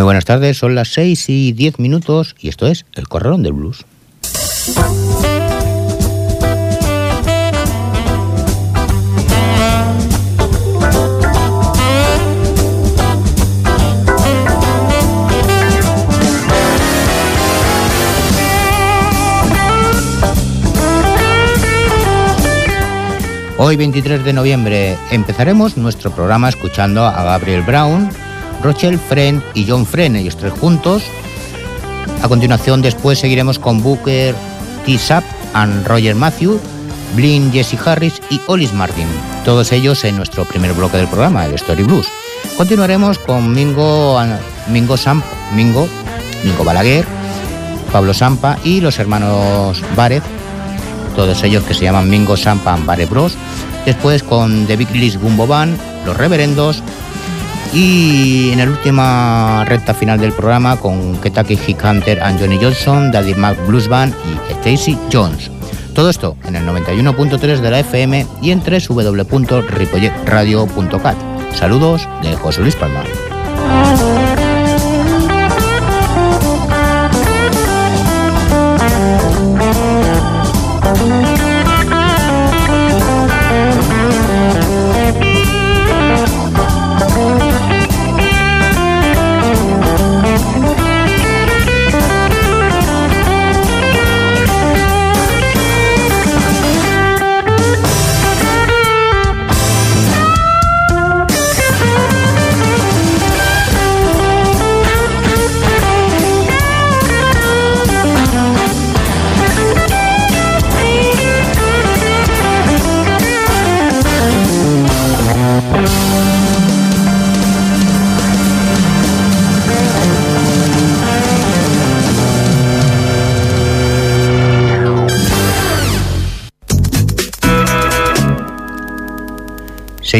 Muy buenas tardes, son las 6 y 10 minutos y esto es El Corralón del Blues. Hoy 23 de noviembre empezaremos nuestro programa escuchando a Gabriel Brown, Rochelle Friend y John Friend, ellos tres juntos. A continuación después seguiremos con Booker T. Sapp and Roger Matthew, Blin, Jesse Harris y Olis Martin, todos ellos en nuestro primer bloque del programa, el Story Blues. Continuaremos con Mingo, Mingo Samp, Mingo, Mingo Balaguer, Pablo Sampa y los hermanos Varez, todos ellos que se llaman Mingo Sampa and Bare Bros. Después con The Big List Gumbo Band, Los Reverendos. Y en la última recta final del programa con Kentucky Hick Hunter and Johnny Johnson, Daddy Mac Blues Band y Stacy Jones. Todo esto en el 91.3 de la FM y en www.ripolletradio.cat. Saludos de José Luis Palma.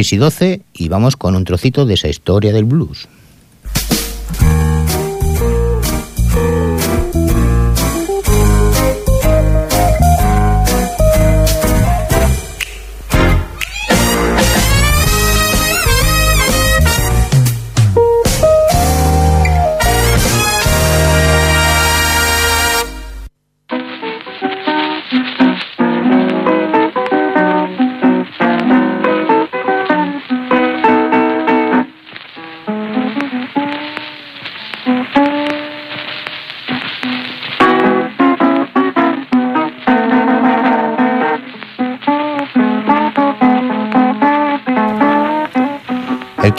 6 y 12 y vamos con un trocito de esa historia del blues.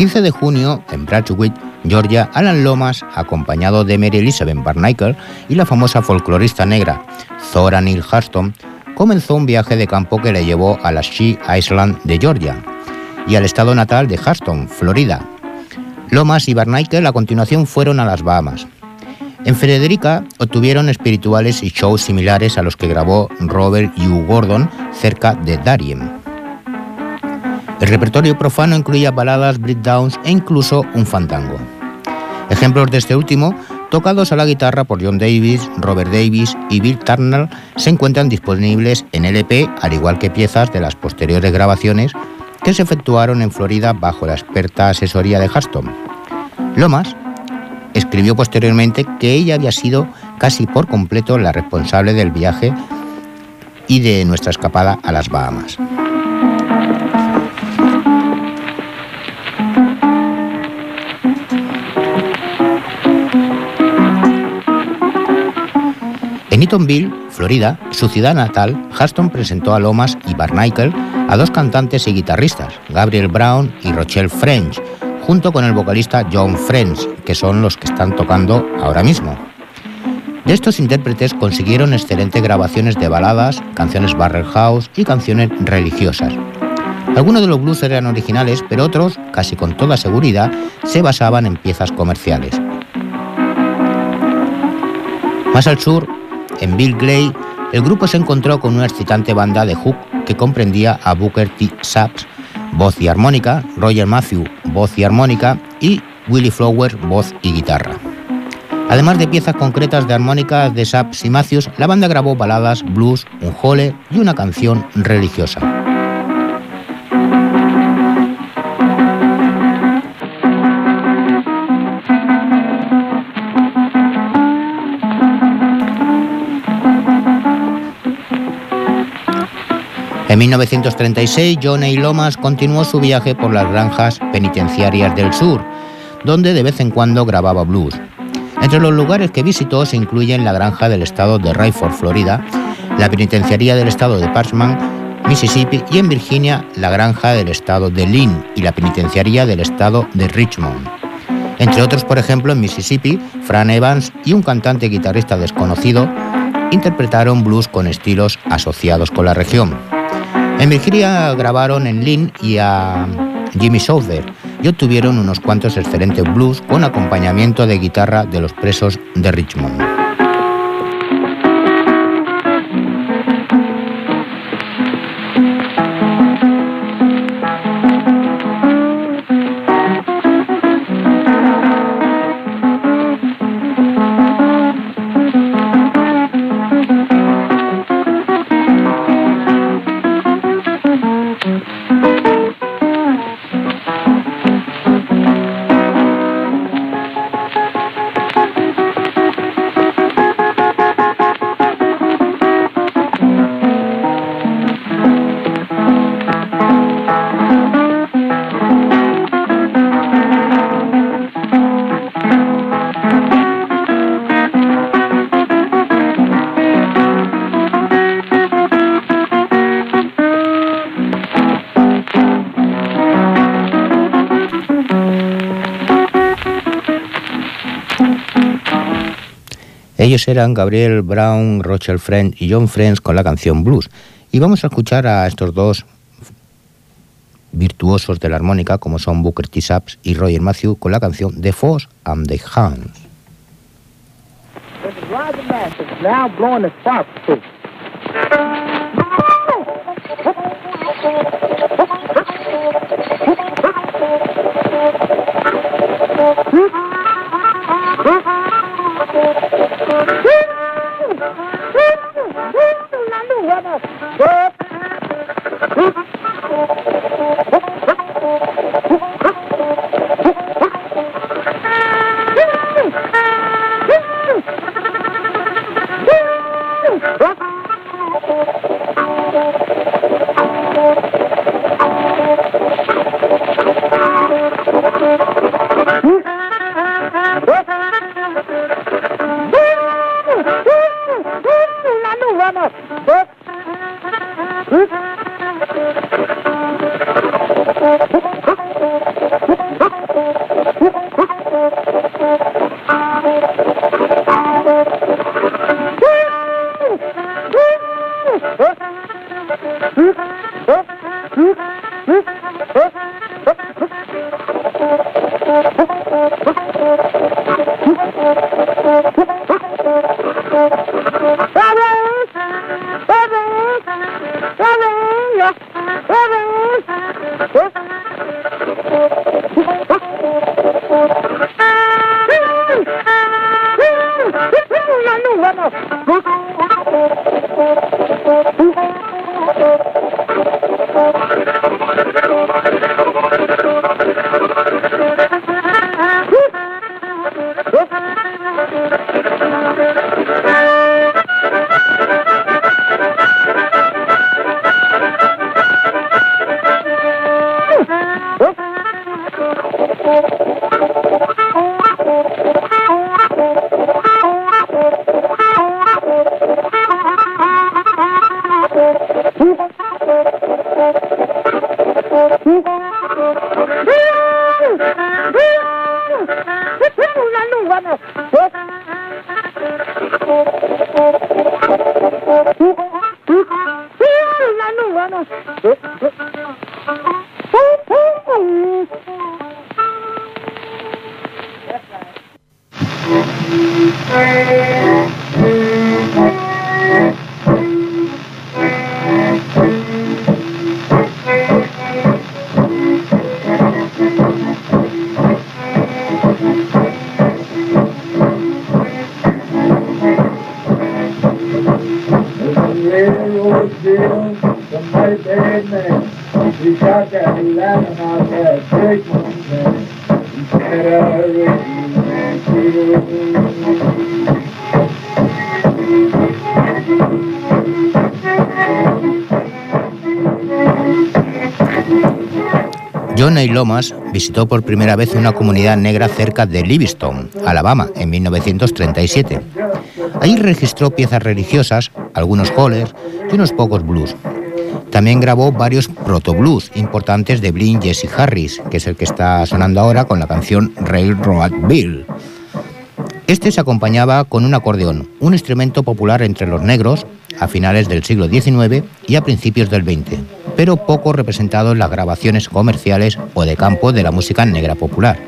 15 de junio, en Bradshaw, Georgia, Alan Lomas, acompañado de Mary Elizabeth Barnacle y la famosa folclorista negra Zora Neale Hurston, comenzó un viaje de campo que le llevó a la She Island de Georgia y al estado natal de Hurston, Florida. Lomas y Barnacle a continuación fueron a las Bahamas. En Frederica obtuvieron espirituales y shows similares a los que grabó Robert U. Gordon cerca de Darien. El repertorio profano incluía baladas, breakdowns e incluso un fandango. Ejemplos de este último, tocados a la guitarra por John Davis, Robert Davis y Bill Turner, se encuentran disponibles en LP, al igual que piezas de las posteriores grabaciones que se efectuaron en Florida bajo la experta asesoría de Huston. Lomas escribió posteriormente que ella había sido casi por completo la responsable del viaje y de nuestra escapada a las Bahamas. En Eatonville, Florida, su ciudad natal, Huston presentó a Lomas y Barnacle a dos cantantes y guitarristas, Gabriel Brown y Rochelle French, junto con el vocalista John French, que son los que están tocando ahora mismo. De estos intérpretes consiguieron excelentes grabaciones de baladas, canciones barrel house y canciones religiosas. Algunos de los blues eran originales, pero otros, casi con toda seguridad, se basaban en piezas comerciales. Más al sur, en Bill Glay, el grupo se encontró con una excitante banda de hook que comprendía a Booker T. Saps, voz y armónica, Roger Matthew, voz y armónica, y Willie Flowers, voz y guitarra. Además de piezas concretas de armónicas de Saps y Matthews, la banda grabó baladas, blues, un jole y una canción religiosa. En 1936, John A. Lomas continuó su viaje por las granjas penitenciarias del sur, donde de vez en cuando grababa blues. Entre los lugares que visitó se incluyen la granja del estado de Rayford, Florida, la penitenciaría del estado de Parchman, Mississippi y en Virginia la granja del estado de Lynn y la penitenciaría del estado de Richmond. Entre otros, por ejemplo, en Mississippi, Fran Evans y un cantante guitarrista desconocido interpretaron blues con estilos asociados con la región. En Virginia grabaron en Lynn y a Jimmy Souther y obtuvieron unos cuantos excelentes blues con acompañamiento de guitarra de los presos de Richmond. Ellos eran Gabriel Brown, Rochelle Friend y John Friends con la canción Blues. Y vamos a escuchar a estos dos virtuosos de la armónica como son Booker T. Saps y Roger Matthew con la canción The Force and the Hands. Oh, John. Lomas visitó por primera vez una comunidad negra cerca de Livingston, Alabama, en 1937. Ahí registró piezas religiosas, algunos hollers y unos pocos blues. También grabó varios proto-blues importantes de Blin Jesse Harris, que es el que está sonando ahora con la canción Railroad Bill. Este se acompañaba con un acordeón, un instrumento popular entre los negros a finales del siglo XIX y a principios del XX pero poco representado en las grabaciones comerciales o de campo de la música negra popular.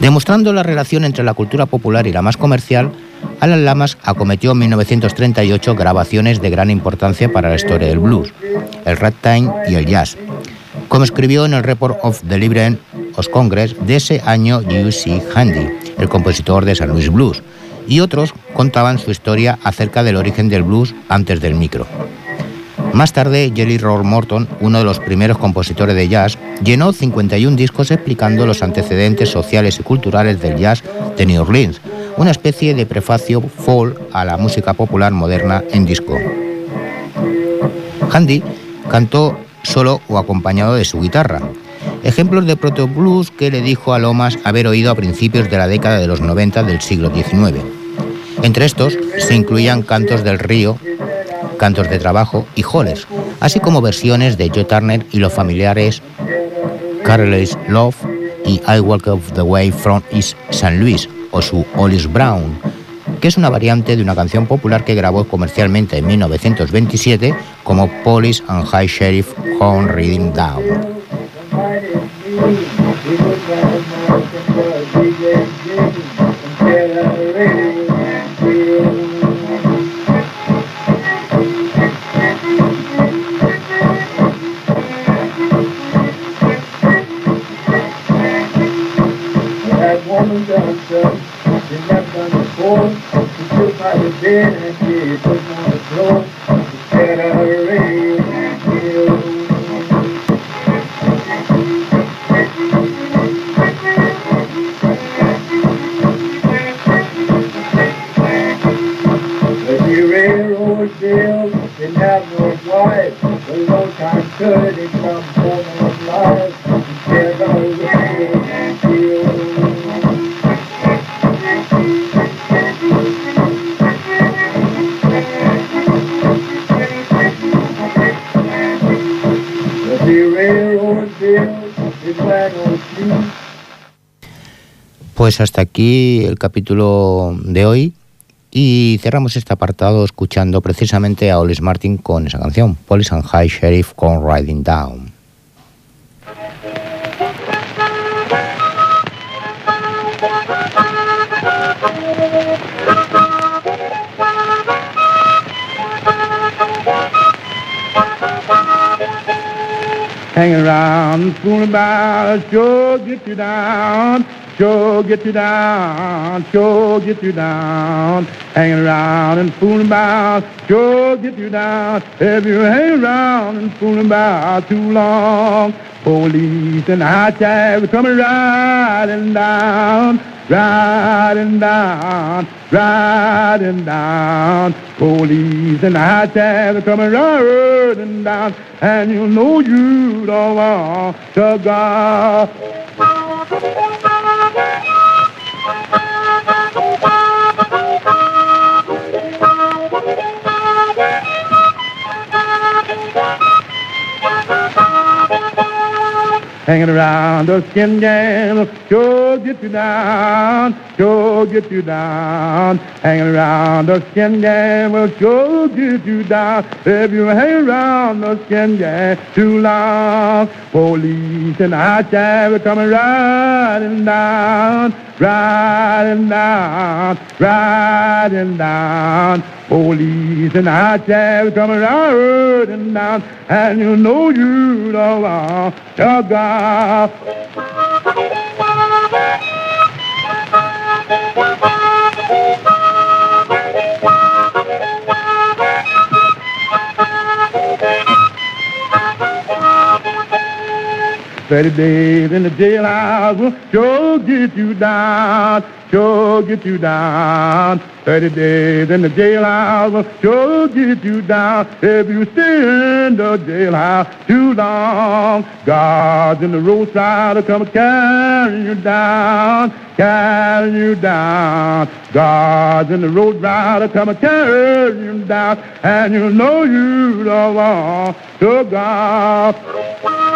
Demostrando la relación entre la cultura popular y la más comercial, Alan Lamas acometió en 1938 grabaciones de gran importancia para la historia del blues, el ragtime y el jazz, como escribió en el Report of the Libre of Congress de ese año U.C. Handy, el compositor de San Luis Blues, y otros contaban su historia acerca del origen del blues antes del micro. Más tarde, Jelly Roll Morton, uno de los primeros compositores de jazz, llenó 51 discos explicando los antecedentes sociales y culturales del jazz de New Orleans, una especie de prefacio folk a la música popular moderna en disco. Handy cantó solo o acompañado de su guitarra, ejemplos de proto blues que le dijo a Lomas haber oído a principios de la década de los 90 del siglo XIX. Entre estos se incluían cantos del río, cantos de trabajo y joles, así como versiones de Joe Turner y los familiares Careless Love y I Walk of the Way from East St. Louis o su All Brown, que es una variante de una canción popular que grabó comercialmente en 1927 como Police and High Sheriff Horn Reading Down. Pues hasta aquí el capítulo de hoy y cerramos este apartado escuchando precisamente a Olis Martin con esa canción, Police and High Sheriff Come Riding Down. Hang around, fool about, sure get you down. Sure get you down, sure get you down. Hanging around and fooling about, sure get you down. If you hang around and fooling about too long, police and high tide coming riding down, riding down, riding down. Police and high tide coming riding down, and you know you don't want to go. Hanging around the skin game. Sure get you down, sure get you down. Hanging around the skin game will sure get you down. If you hang around the skin game too long, police and I will come riding down, riding down, riding down. Police and I will come riding down, and you know you don't want to go laugh. 30 days in the jailhouse will sure get you down, sure get you down. 30 days in the jailhouse will sure get you down if you stay in the jailhouse too long. Guards in the roadside will come carry you down, carry you down. Guards in the roadside will come carry you down, and you know you don't want to go.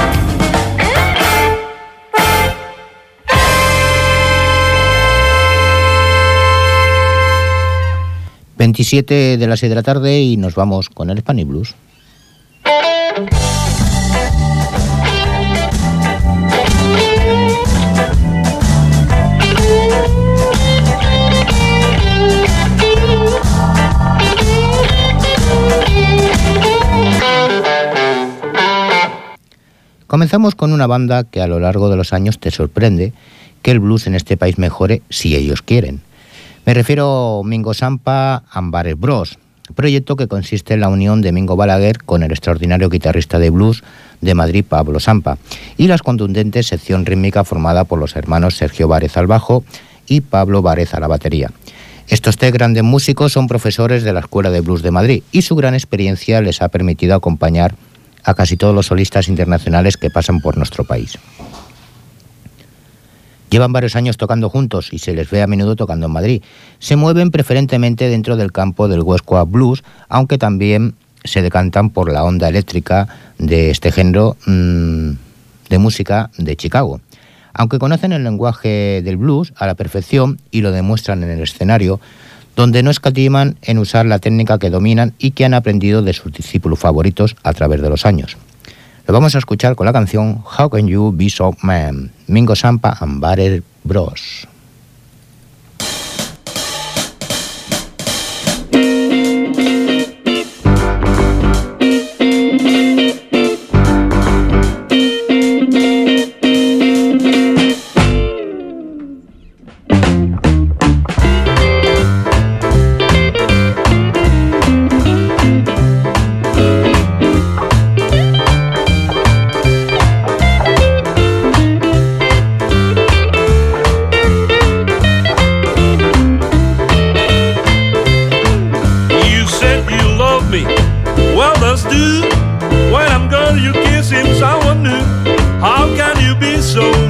27 de las 6 de la tarde y nos vamos con el Spanish Blues. Comenzamos con una banda que a lo largo de los años te sorprende que el blues en este país mejore si ellos quieren. Me refiero Mingo Sampa Ambares Bros, proyecto que consiste en la unión de Mingo Balaguer con el extraordinario guitarrista de blues de Madrid Pablo Sampa y la contundente sección rítmica formada por los hermanos Sergio Várez al bajo y Pablo Várez a la batería. Estos tres grandes músicos son profesores de la Escuela de Blues de Madrid y su gran experiencia les ha permitido acompañar a casi todos los solistas internacionales que pasan por nuestro país. Llevan varios años tocando juntos y se les ve a menudo tocando en Madrid. Se mueven preferentemente dentro del campo del Coast Blues, aunque también se decantan por la onda eléctrica de este género mm, de música de Chicago. Aunque conocen el lenguaje del blues a la perfección y lo demuestran en el escenario, donde no escatiman en usar la técnica que dominan y que han aprendido de sus discípulos favoritos a través de los años. Lo vamos a escuchar con la canción How Can You Be So Man, Mingo Sampa and Butter Bros. so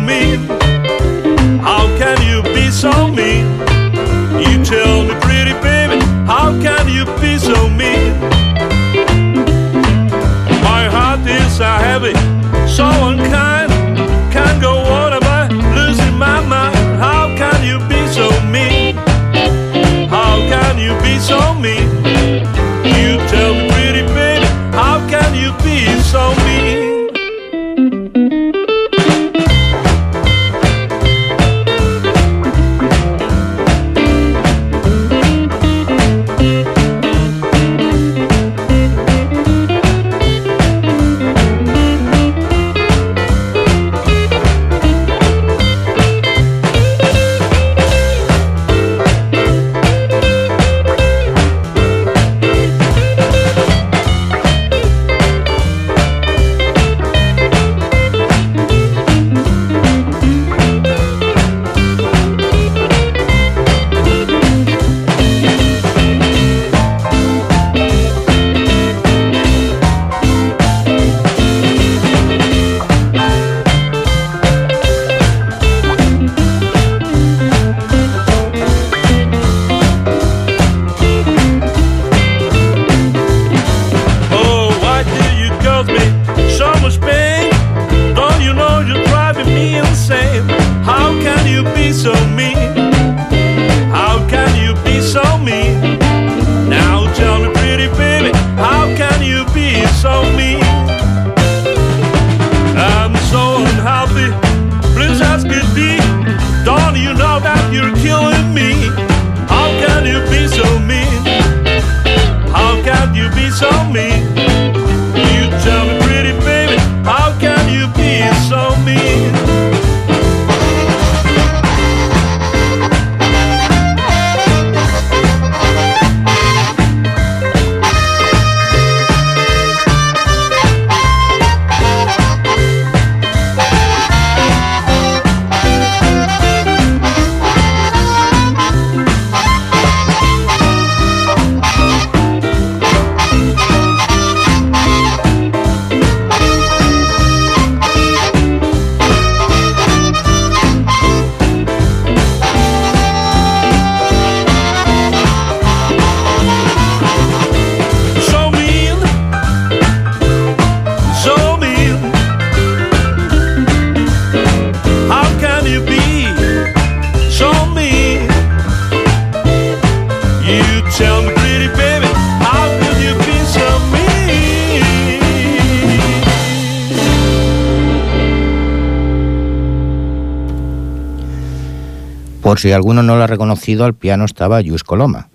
Por si alguno no lo ha reconocido, al piano estaba Yus Coloma.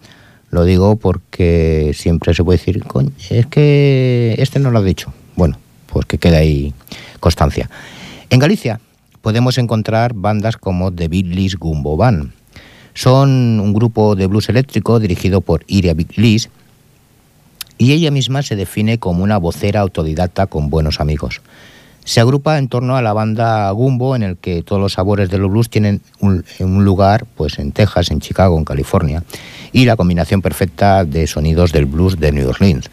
Lo digo porque siempre se puede decir, es que este no lo ha dicho. Bueno, pues que quede ahí constancia. En Galicia podemos encontrar bandas como The Beatles Gumbo Band. Son un grupo de blues eléctrico dirigido por Iria Beatles y ella misma se define como una vocera autodidacta con buenos amigos. Se agrupa en torno a la banda Gumbo, en el que todos los sabores de los blues tienen un, lugar pues en Texas, en Chicago, en California, y la combinación perfecta de sonidos del blues de New Orleans.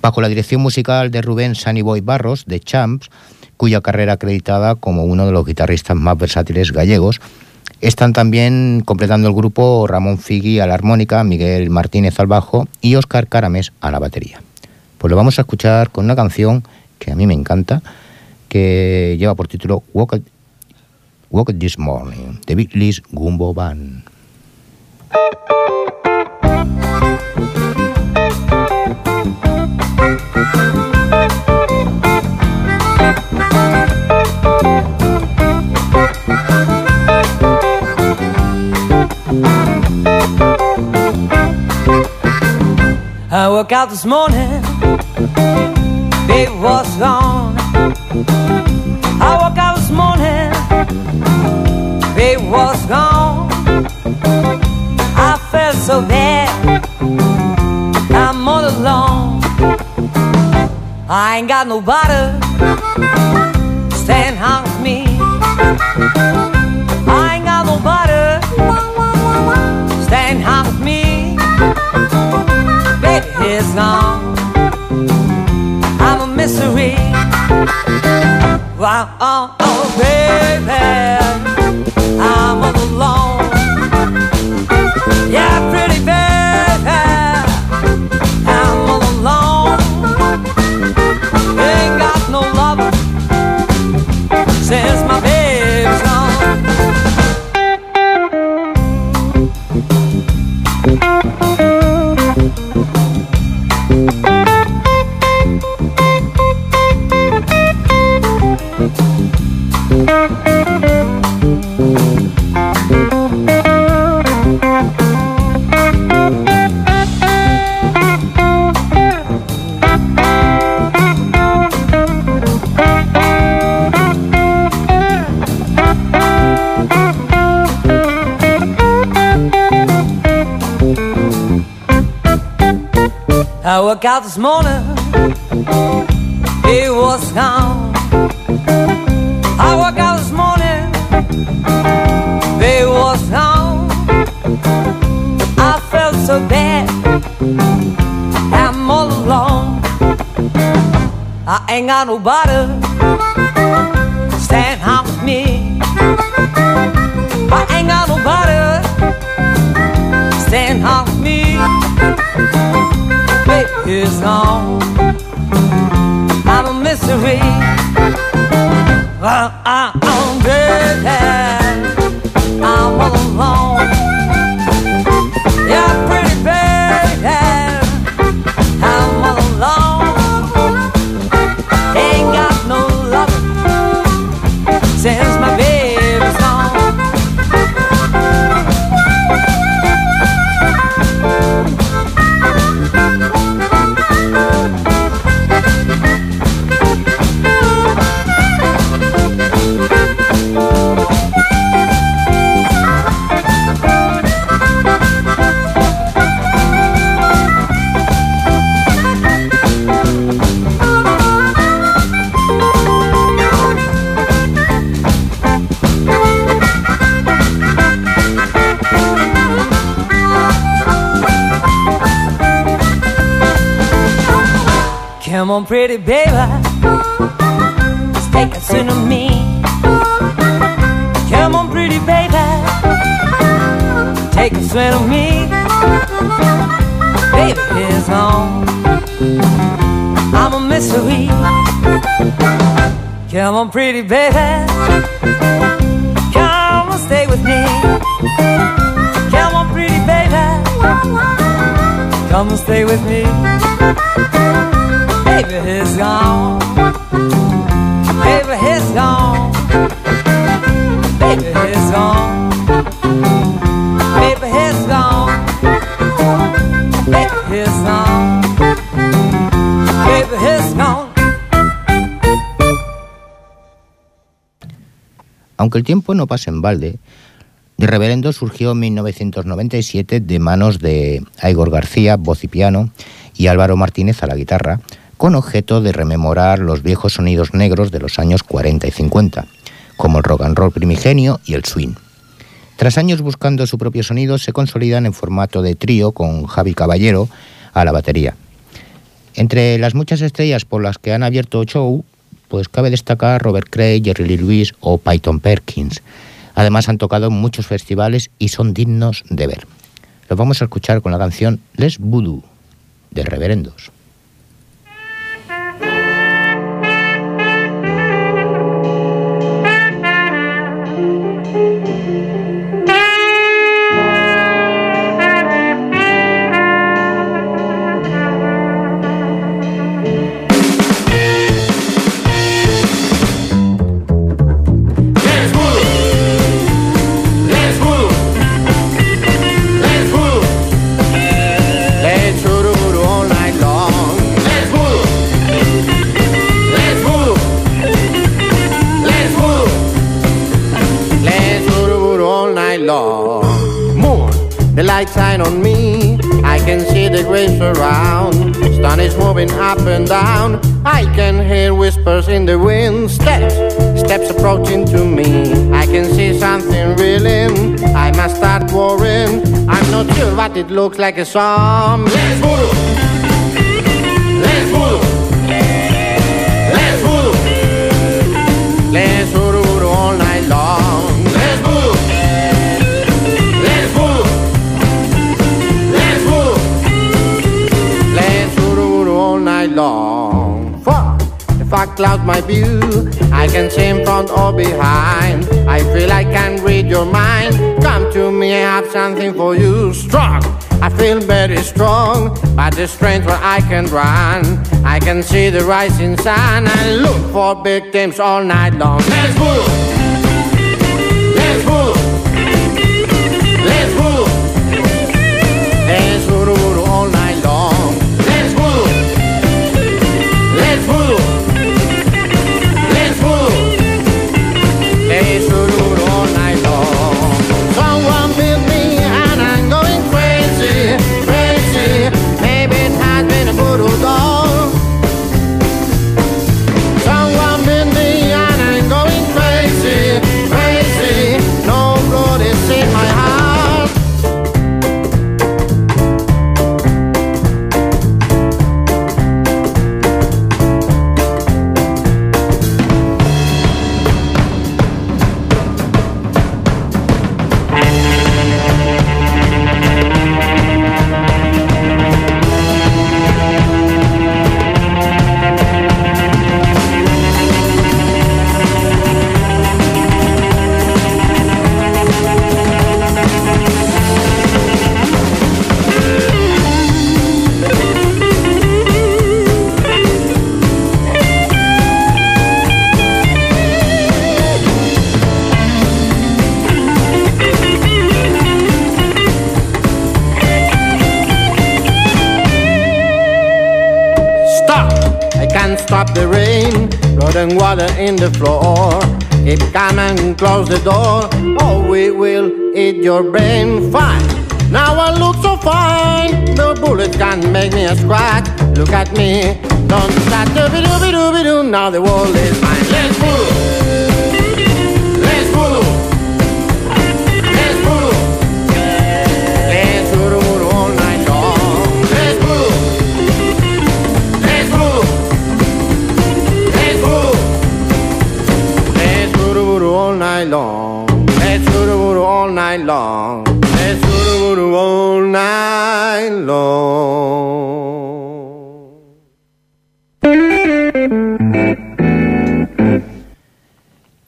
Bajo la dirección musical de Rubén Sunnyboy Barros, de Champs, cuya carrera acreditada como uno de los guitarristas más versátiles gallegos, están también completando el grupo Ramón Figui a la armónica, Miguel Martínez al bajo y Óscar Caramés a la batería. Pues lo vamos a escuchar con una canción que a mí me encanta, que lleva por título Walk, Walk This Morning, de Beatles Gumbo Band. I woke out this morning, baby was gone. I woke out this morning, baby was gone. I felt so bad, I'm all alone. I ain't got nobody stand home with me. Wow, oh, oh, baby, woke out this morning, it was gone. I woke out this morning, it was gone. I felt so bad, I'm all alone. I ain't got nobody is gone. I'm a mystery. Uh, uh, on, pretty baby, take a sin of me. Come on, pretty baby, take a swing of me. Baby is on. I'm a mystery. Come on, pretty baby, come and stay with me. Come on, pretty baby, come and stay with me. Baby, gone. Baby, gone. Baby, gone. Baby, gone. Baby, gone. Baby, gone. Aunque el tiempo no pase en balde, The Reverendo surgió en 1997 de manos de Igor García, voz y piano, y Álvaro Martínez a la guitarra, con objeto de rememorar los viejos sonidos negros de los años 40 y 50, como el rock and roll primigenio y el swing. Tras años buscando su propio sonido, se consolidan en formato de trío con Javi Caballero a la batería. Entre las muchas estrellas por las que han abierto show, pues cabe destacar Robert Cray, Jerry Lee Lewis o Python Perkins. Además han tocado en muchos festivales y son dignos de ver. Los vamos a escuchar con la canción Les Voodoo de Reverendos. Música but it looks like a song. Let's voodoo. Let's voodoo. Let's voodoo. Let's voodoo, voodoo all night long. Let's voodoo. Let's voodoo. Let's voodoo. Let's voodoo, voodoo all night long. Fuck if I cloud my view, I can see in front or behind. Something for you. Strong. I feel very strong, but the strength where I can run. I can see the rising sun and look for victims all night long. Let's move. Will your brain. Fine. Now I look so fine. The bullets can't make me a scratch. Look at me. Don't start dooby dooby dooby doo. Now the world is mine. Let's move. Let's move. Long. Night long. Let's move all night long.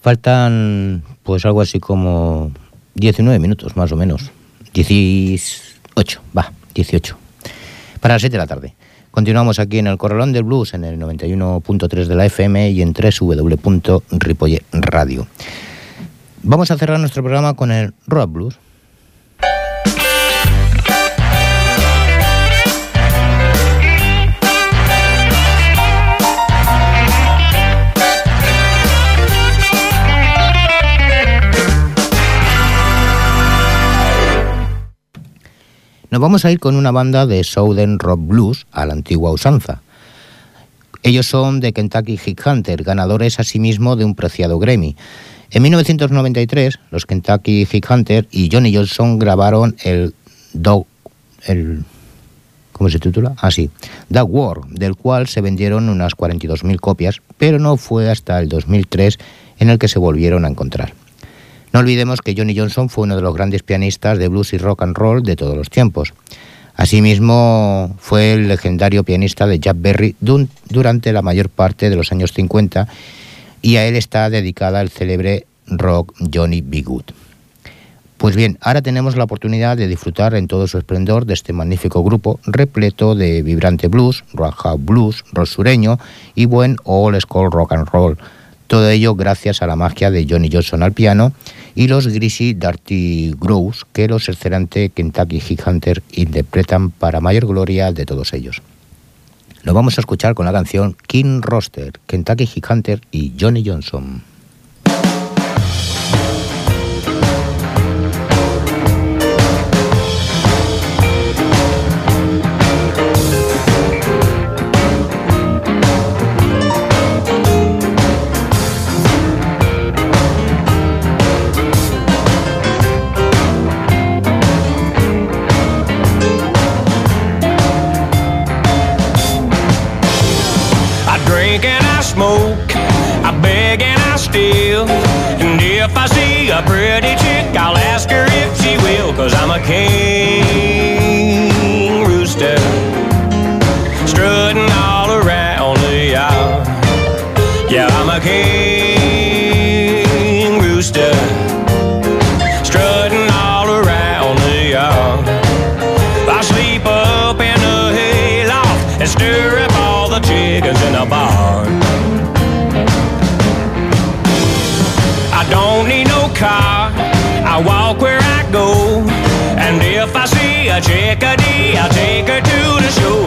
Faltan pues algo así como 19 minutos más o menos. 18, va, 18. Para las 7 de la tarde. Continuamos aquí en el Corralón del Blues en el 91.3 de la FM y en www.ripolleradio. Vamos a cerrar nuestro programa con el Rock Blues. Nos vamos a ir con una banda de Southern Rock Blues a la antigua usanza. Ellos son de Kentucky Hit Hunter, ganadores asimismo de un preciado Grammy. En 1993, los Kentucky Hit Hunter y Johnny Johnson grabaron el Dog, el ¿cómo se titula? Ah, sí, Dog War, del cual se vendieron unas 42.000 copias, pero no fue hasta el 2003 en el que se volvieron a encontrar. No olvidemos que Johnny Johnson fue uno de los grandes pianistas de blues y rock and roll de todos los tiempos. Asimismo, fue el legendario pianista de Jack Berry durante la mayor parte de los años 50 y a él está dedicada el célebre rock Johnny B. Good. Pues bien, ahora tenemos la oportunidad de disfrutar en todo su esplendor de este magnífico grupo repleto de vibrante blues, rock blues, rock sureño y buen old school rock and roll todo ello gracias a la magia de Johnny Johnson al piano y los Greasy Dirty Grows que los excelentes Kentucky Hit Hunter interpretan para mayor gloria de todos ellos. Lo vamos a escuchar con la canción King Roster, Kentucky Hunter y Johnny Johnson. Hey.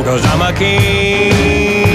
Cause I'm a king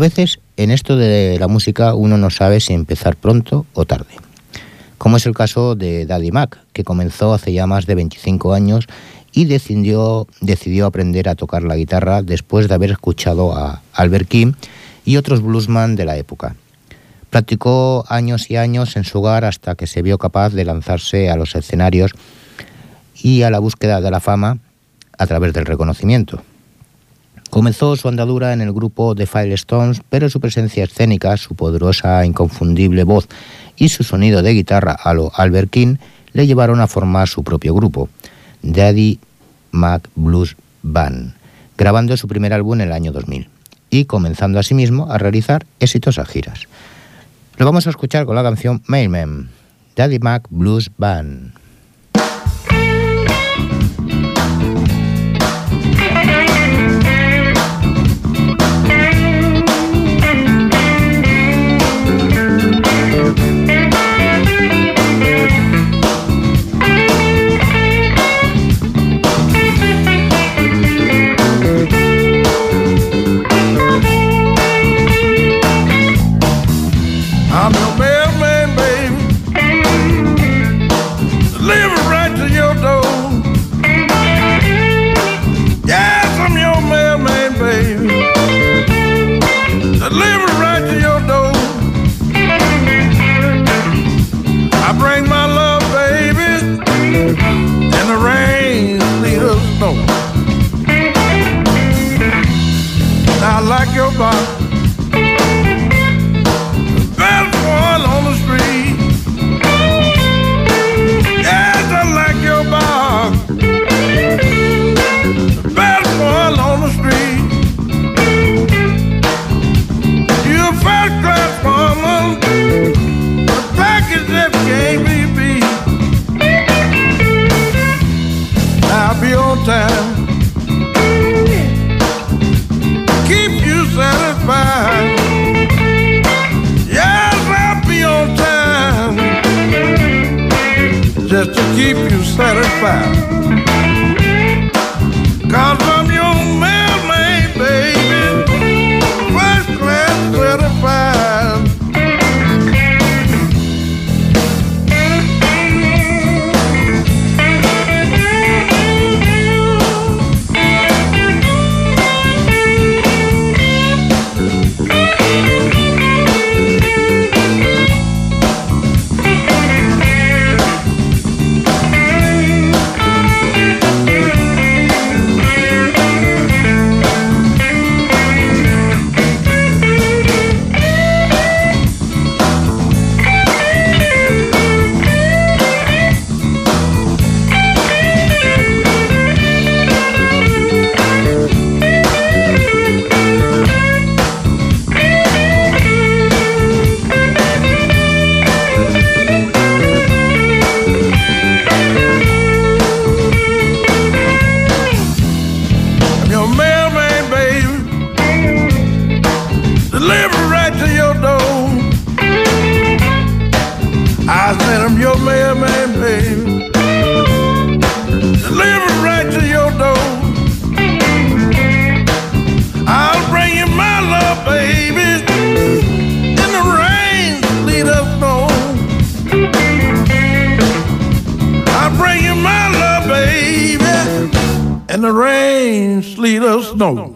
veces en esto de la música uno no sabe si empezar pronto o tarde, como es el caso de Daddy Mac, que comenzó hace ya más de 25 años y decidió, decidió aprender a tocar la guitarra después de haber escuchado a Albert King y otros bluesman de la época. Practicó años y años en su hogar hasta que se vio capaz de lanzarse a los escenarios y a la búsqueda de la fama a través del reconocimiento. Comenzó su andadura en el grupo The Firestones, pero su presencia escénica, su poderosa, inconfundible voz y su sonido de guitarra a lo Albert King le llevaron a formar su propio grupo, Daddy Mac Blues Band, grabando su primer álbum en el año 2000 y comenzando asimismo a realizar exitosas giras. Lo vamos a escuchar con la canción Mailman, Daddy Mac Blues Band. I said, I'm your man, man, babe. Deliver right to your door. I'll bring you my love, baby. In the rain, lead up snow. I'll bring you my love, baby. In the rain, sleet or snow.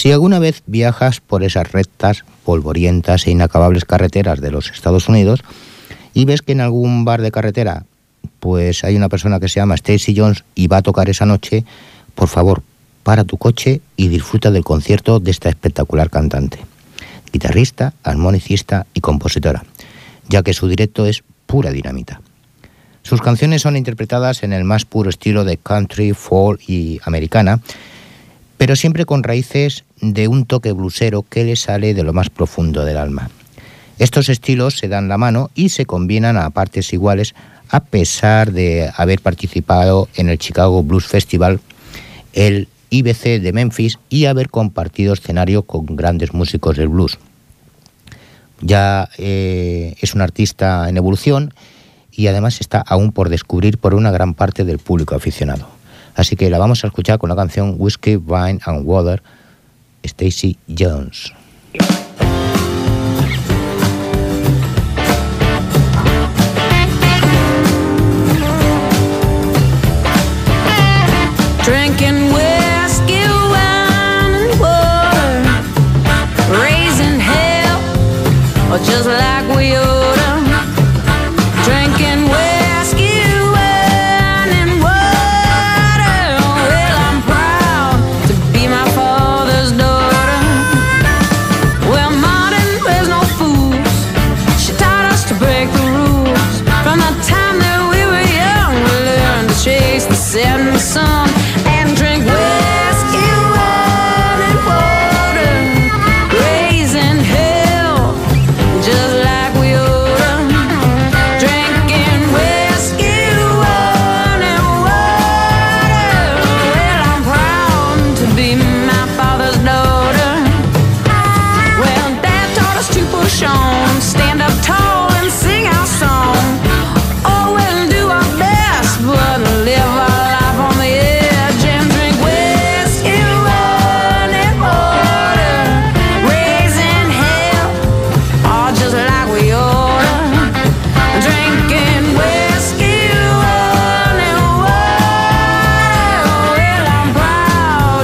Si alguna vez viajas por esas rectas, polvorientas e inacabables carreteras de los Estados Unidos y ves que en algún bar de carretera pues hay una persona que se llama Stacy Jones y va a tocar esa noche, por favor, para tu coche y disfruta del concierto de esta espectacular cantante, guitarrista, armonicista y compositora, ya que su directo es pura dinamita. Sus canciones son interpretadas en el más puro estilo de country, folk y americana, pero siempre con raíces de un toque blusero que le sale de lo más profundo del alma. Estos estilos se dan la mano y se combinan a partes iguales a pesar de haber participado en el Chicago Blues Festival, el IBC de Memphis y haber compartido escenario con grandes músicos del blues. Ya eh, es un artista en evolución y además está aún por descubrir por una gran parte del público aficionado. Así que la vamos a escuchar con la canción Whiskey, Wine and Water, Stacy Jones.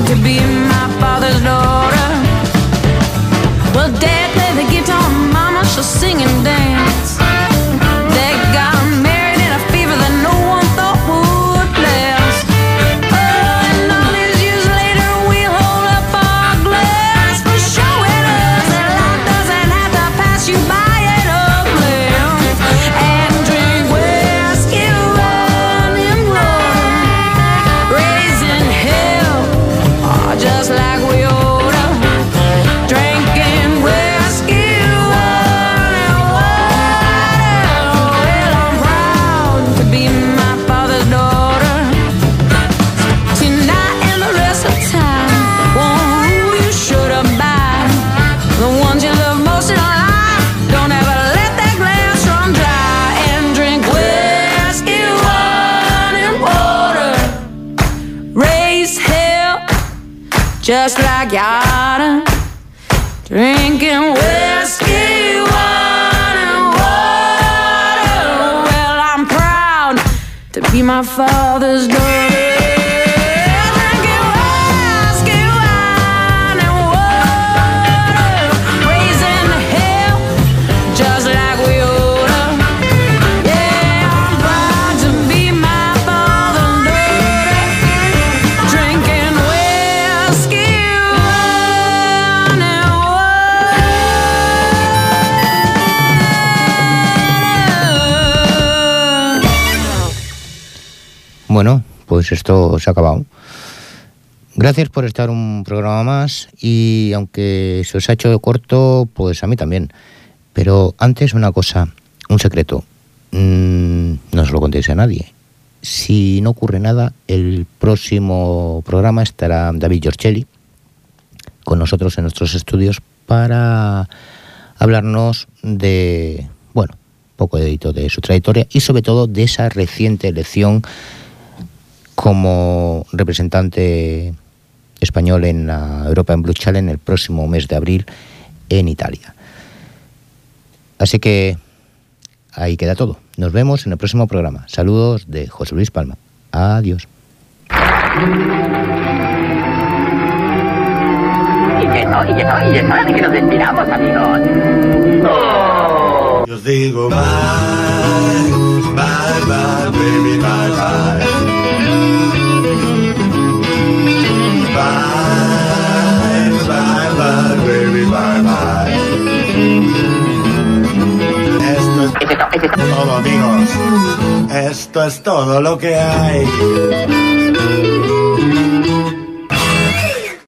could be you. Drinking whiskey, wine, and water. Oh, well, I'm proud to be my father's daughter. Bueno, pues esto se ha acabado. Gracias por estar un programa más y aunque se os ha hecho corto, pues a mí también. Pero antes una cosa, un secreto. Mm, no os lo contéis a nadie. Si no ocurre nada, el próximo programa estará David Giorcelli con nosotros en nuestros estudios para hablarnos de, bueno, poco de, de su trayectoria y sobre todo de esa reciente elección como representante español en la Europa en Blue Challenge el próximo mes de abril en Italia. Así que ahí queda todo. Nos vemos en el próximo programa. Saludos de José Luis Palma. Adiós. Esto es todo, amigos. Esto es todo lo que hay.